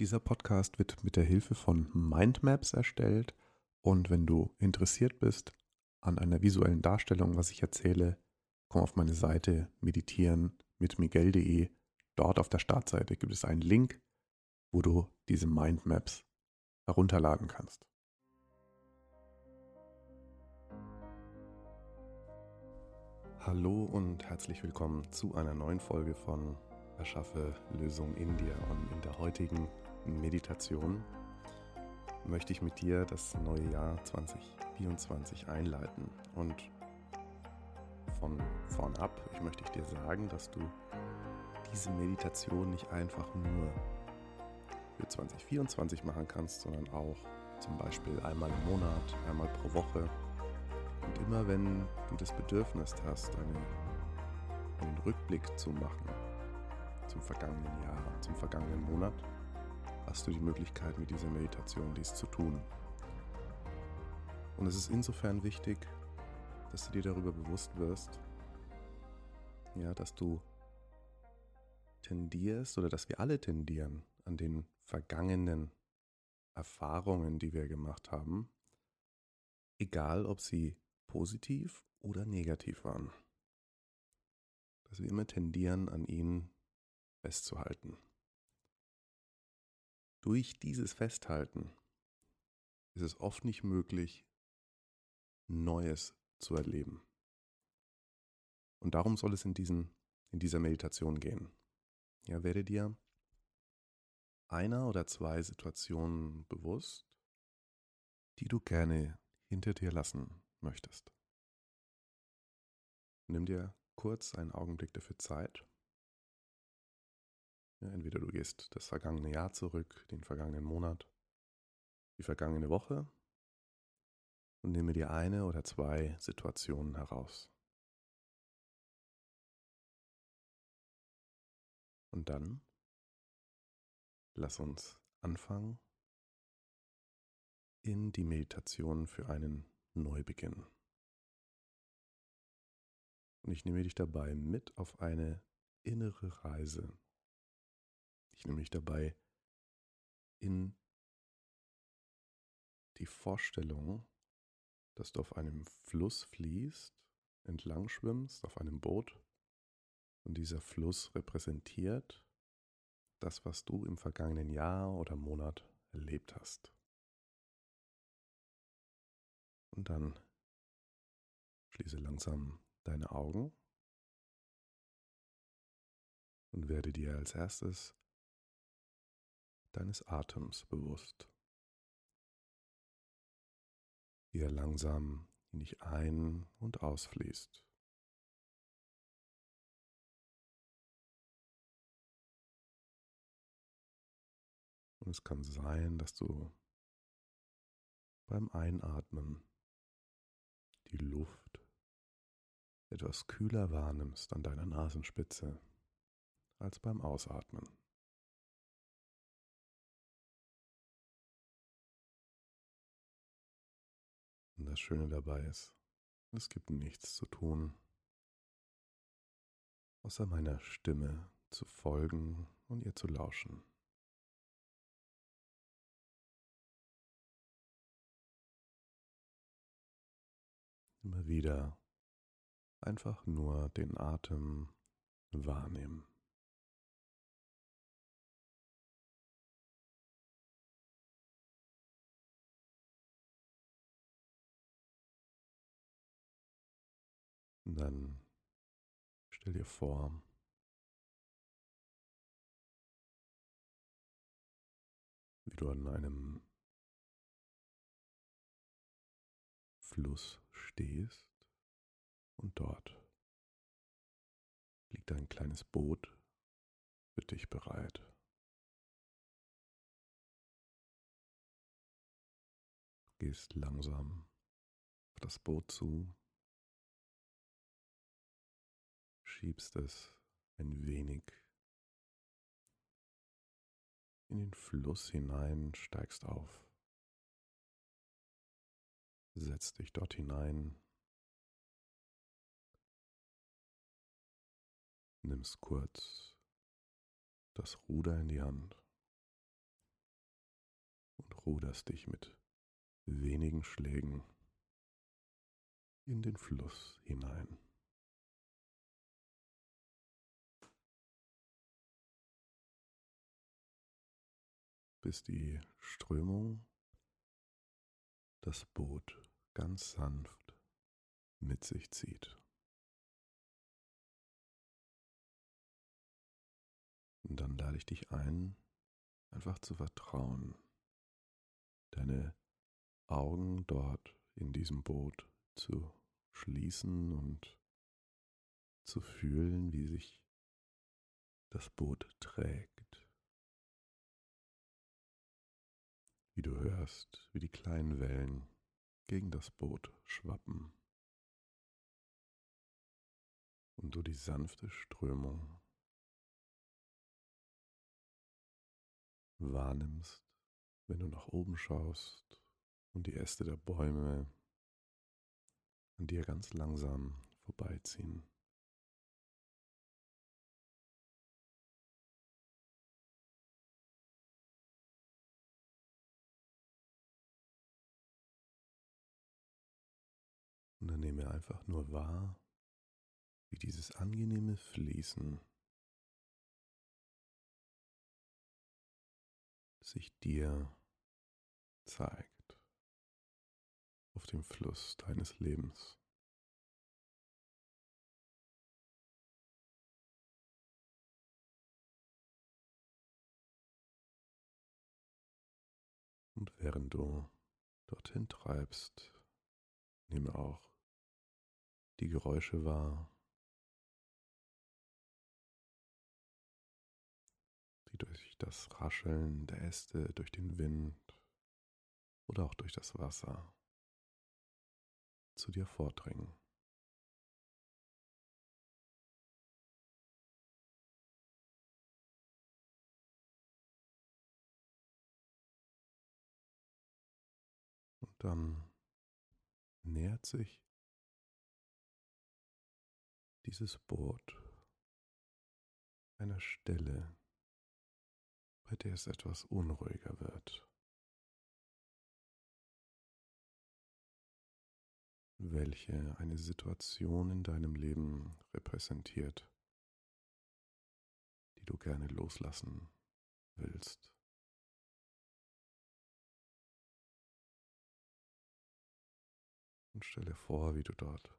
Dieser Podcast wird mit der Hilfe von Mindmaps erstellt und wenn du interessiert bist an einer visuellen Darstellung, was ich erzähle, komm auf meine Seite meditieren mit miguel.de. Dort auf der Startseite gibt es einen Link, wo du diese Mindmaps herunterladen kannst. Hallo und herzlich willkommen zu einer neuen Folge von Erschaffe Lösung in dir und in der heutigen Meditation möchte ich mit dir das neue Jahr 2024 einleiten. Und von vorn ab, ich möchte dir sagen, dass du diese Meditation nicht einfach nur für 2024 machen kannst, sondern auch zum Beispiel einmal im Monat, einmal pro Woche. Und immer wenn du das Bedürfnis hast, eine, einen Rückblick zu machen zum vergangenen Jahr, zum vergangenen Monat, hast du die Möglichkeit, mit dieser Meditation dies zu tun. Und es ist insofern wichtig, dass du dir darüber bewusst wirst, ja, dass du tendierst oder dass wir alle tendieren an den vergangenen Erfahrungen, die wir gemacht haben, egal ob sie positiv oder negativ waren. Dass wir immer tendieren, an ihnen festzuhalten. Durch dieses Festhalten ist es oft nicht möglich, Neues zu erleben. Und darum soll es in, diesen, in dieser Meditation gehen. Ja, werde dir einer oder zwei Situationen bewusst, die du gerne hinter dir lassen möchtest. Nimm dir kurz einen Augenblick dafür Zeit ja, entweder du gehst das vergangene Jahr zurück, den vergangenen Monat, die vergangene Woche und nehme dir eine oder zwei Situationen heraus. Und dann lass uns anfangen in die Meditation für einen Neubeginn. Und ich nehme dich dabei mit auf eine innere Reise ich nehme dabei in die Vorstellung, dass du auf einem Fluss fließt, entlang schwimmst, auf einem Boot und dieser Fluss repräsentiert das, was du im vergangenen Jahr oder Monat erlebt hast. Und dann schließe langsam deine Augen und werde dir als erstes deines Atems bewusst, wie er langsam in dich ein- und ausfließt. Und es kann sein, dass du beim Einatmen die Luft etwas kühler wahrnimmst an deiner Nasenspitze als beim Ausatmen. Und das Schöne dabei ist, es gibt nichts zu tun, außer meiner Stimme zu folgen und ihr zu lauschen. Immer wieder einfach nur den Atem wahrnehmen. Dann stell dir vor, wie du an einem Fluss stehst und dort liegt ein kleines Boot für dich bereit. Gehst langsam auf das Boot zu schiebst es ein wenig in den Fluss hinein, steigst auf, setzt dich dort hinein, nimmst kurz das Ruder in die Hand ruderst dich mit wenigen Schlägen in den Fluss hinein. Bis die Strömung das Boot ganz sanft mit sich zieht. Und dann lade ich dich ein, einfach zu vertrauen, deine Augen dort in diesem Boot zu schließen und zu fühlen, wie sich das Boot trägt. Wie du hörst, wie die kleinen Wellen gegen das Boot schwappen und du die sanfte Strömung wahrnimmst, wenn du nach oben schaust und die Äste der Bäume an dir ganz langsam vorbeiziehen. Dann nehme einfach nur wahr, wie dieses angenehme Fließen sich dir zeigt auf dem Fluss deines Lebens. Und während du dorthin treibst, nehme auch die Geräusche wahr, die durch das Rascheln der Äste, durch den Wind oder auch durch das Wasser zu dir vordringen. Und dann nähert sich dieses Boot einer Stelle, bei der es etwas unruhiger wird. welche eine Situation in deinem Leben repräsentiert, die du gerne loslassen willst. Und stelle vor, wie du dort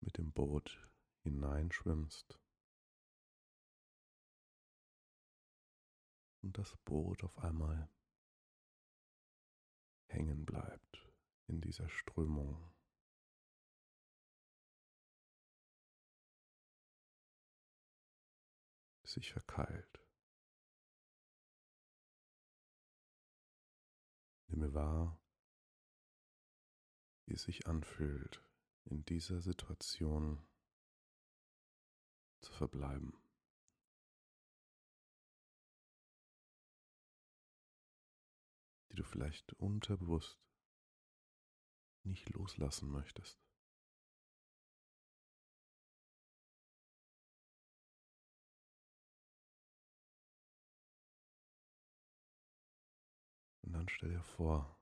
mit dem Boot hineinschwimmst und das Boot auf einmal hängen bleibt in dieser Strömung. sich verkeilt. Nimm wahr, wie es sich anfühlt, in dieser Situation zu verbleiben. die du vielleicht unterbewusst nicht loslassen möchtest. Und dann stell dir vor,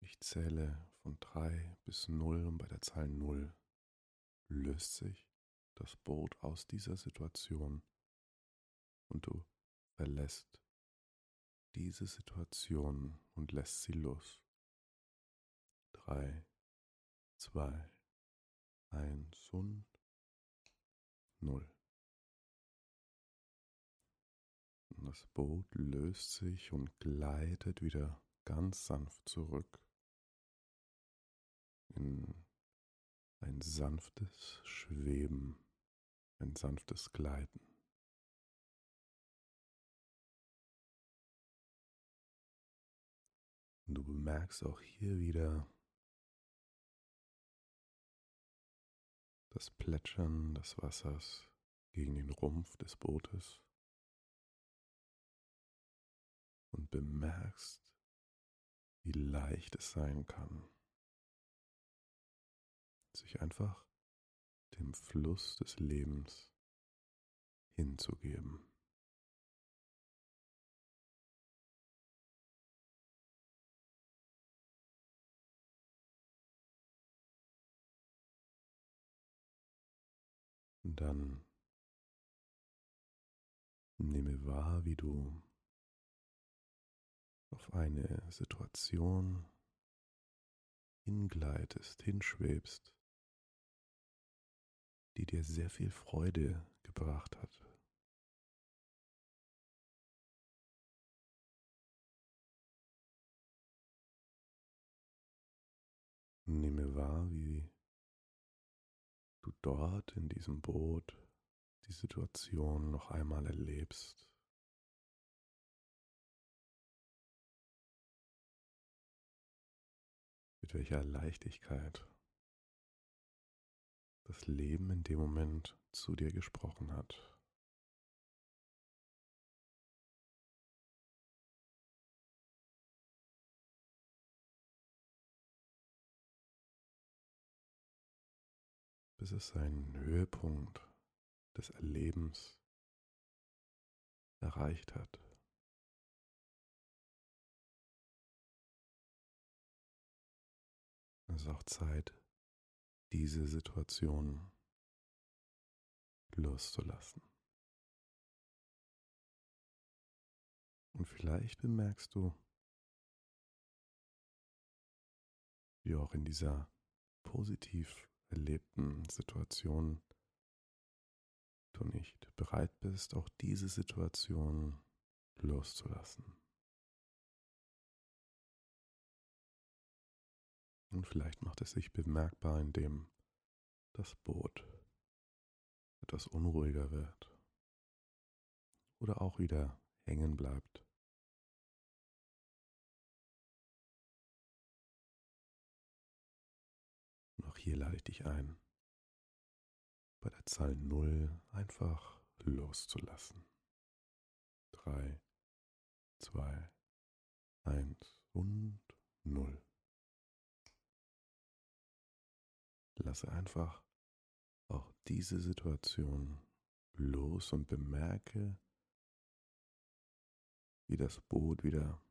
ich zähle von 3 bis 0 und bei der Zahl 0 löst sich das Boot aus dieser Situation und du verlässt diese Situation und lässt sie los. Drei, zwei, eins und null. Und das Boot löst sich und gleitet wieder ganz sanft zurück in ein sanftes Schweben, ein sanftes Gleiten. Und du bemerkst auch hier wieder das Plätschern des Wassers gegen den Rumpf des Bootes und bemerkst, wie leicht es sein kann, sich einfach dem Fluss des Lebens hinzugeben. Dann nehme wahr, wie du auf eine Situation hingleitest, hinschwebst, die dir sehr viel Freude gebracht hat. Nehme wahr, wie du dort in diesem Boot die Situation noch einmal erlebst. Mit welcher Leichtigkeit das Leben in dem Moment zu dir gesprochen hat. bis es seinen Höhepunkt des Erlebens erreicht hat. Es ist auch Zeit, diese Situation loszulassen. Und vielleicht bemerkst du, wie auch in dieser positiv erlebten Situation du nicht bereit bist, auch diese Situation loszulassen. Und vielleicht macht es sich bemerkbar, indem das Boot etwas unruhiger wird oder auch wieder hängen bleibt. Noch hier lade ich dich ein, bei der Zahl 0 einfach loszulassen. 3, 2, 1 und 0. Lasse einfach auch diese Situation los und bemerke, wie das Boot wieder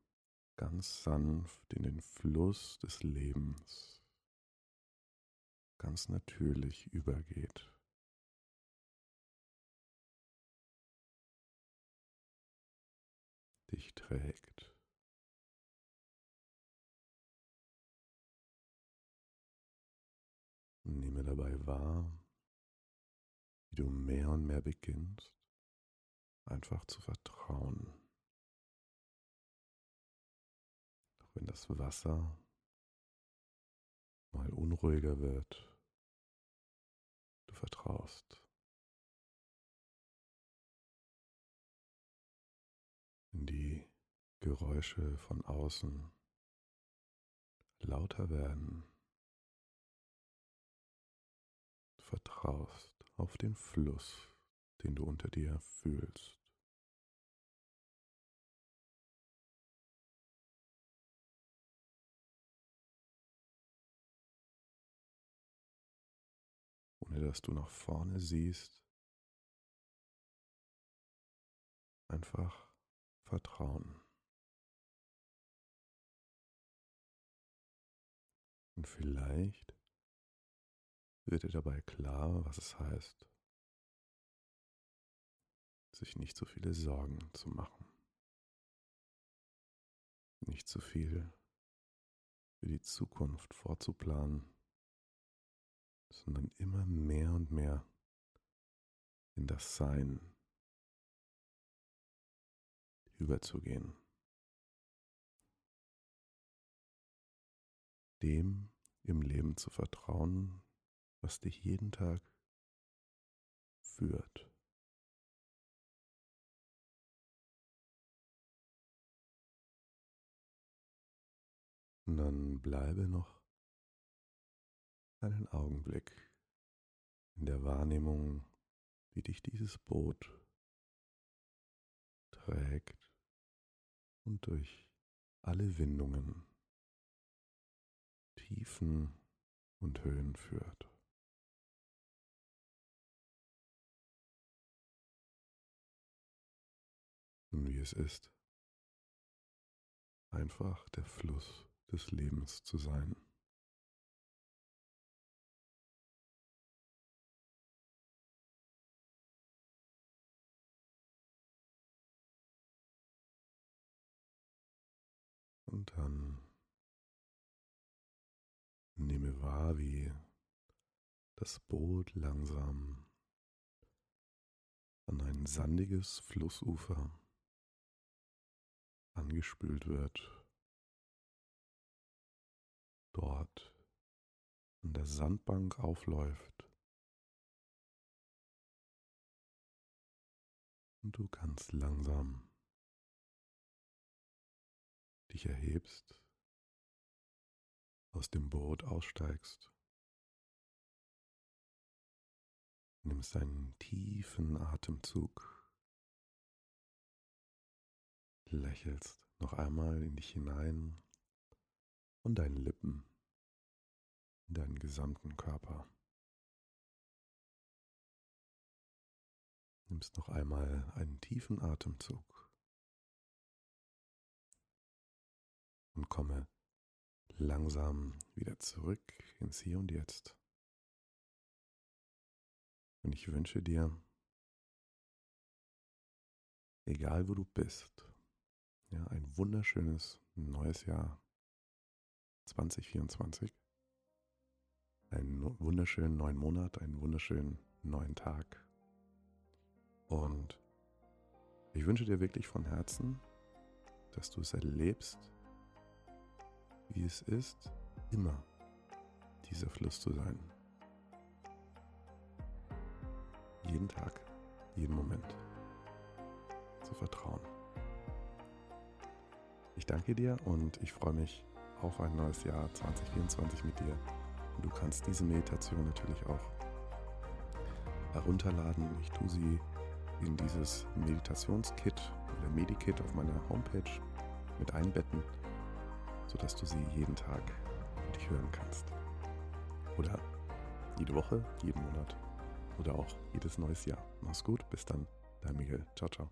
ganz sanft in den Fluss des Lebens ganz natürlich übergeht. Dich trägt. Nehme dabei wahr, wie du mehr und mehr beginnst, einfach zu vertrauen. Auch wenn das Wasser mal unruhiger wird, du vertraust. Wenn die Geräusche von außen lauter werden, vertraust auf den Fluss, den du unter dir fühlst. ohne dass du nach vorne siehst. Einfach vertrauen. Und vielleicht wird dir dabei klar, was es heißt, sich nicht so viele Sorgen zu machen. Nicht zu viel für die Zukunft vorzuplanen sondern immer mehr und mehr in das Sein überzugehen. Dem im Leben zu vertrauen, was dich jeden Tag führt. Und dann bleibe noch einen Augenblick in der Wahrnehmung, wie dich dieses Boot trägt und durch alle Windungen, Tiefen und Höhen führt. wie es ist. Einfach der Fluss des Lebens zu sein. Und dann nehme wahr, wie das Boot langsam an ein sandiges Flussufer angespült wird. Dort an der Sandbank aufläuft. Und du ganz langsam dich erhebst, aus dem Boot aussteigst, nimmst einen tiefen Atemzug, lächelst noch einmal in dich hinein und deinen Lippen, in deinen gesamten Körper. Nimmst noch einmal einen tiefen Atemzug. und komme langsam wieder zurück ins Hier und Jetzt. Und ich wünsche dir, egal wo du bist, ja, ein wunderschönes neues Jahr 2024, einen wunderschönen neuen Monat, einen wunderschönen neuen Tag. Und ich wünsche dir wirklich von Herzen, dass du es erlebst, wie es ist, immer dieser Fluss zu sein. Jeden Tag, jeden Moment zu vertrauen. Ich danke dir und ich freue mich auf ein neues Jahr 2024 mit dir. Und du kannst diese Meditation natürlich auch herunterladen. Ich tue sie in dieses Meditationskit oder Medikit auf meiner Homepage mit einbetten sodass du sie jeden Tag dich hören kannst. Oder jede Woche, jeden Monat oder auch jedes neues Jahr. Mach's gut, bis dann, dein Miguel. Ciao, ciao.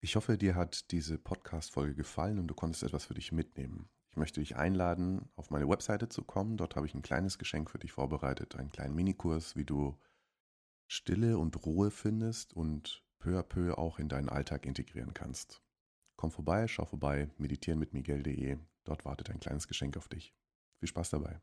Ich hoffe, dir hat diese Podcast-Folge gefallen und du konntest etwas für dich mitnehmen. Ich möchte dich einladen, auf meine Webseite zu kommen. Dort habe ich ein kleines Geschenk für dich vorbereitet, einen kleinen Minikurs, wie du Stille und Ruhe findest und peu à peu auch in deinen Alltag integrieren kannst. Komm vorbei, schau vorbei, meditieren mit Miguel.de. Dort wartet ein kleines Geschenk auf dich. Viel Spaß dabei.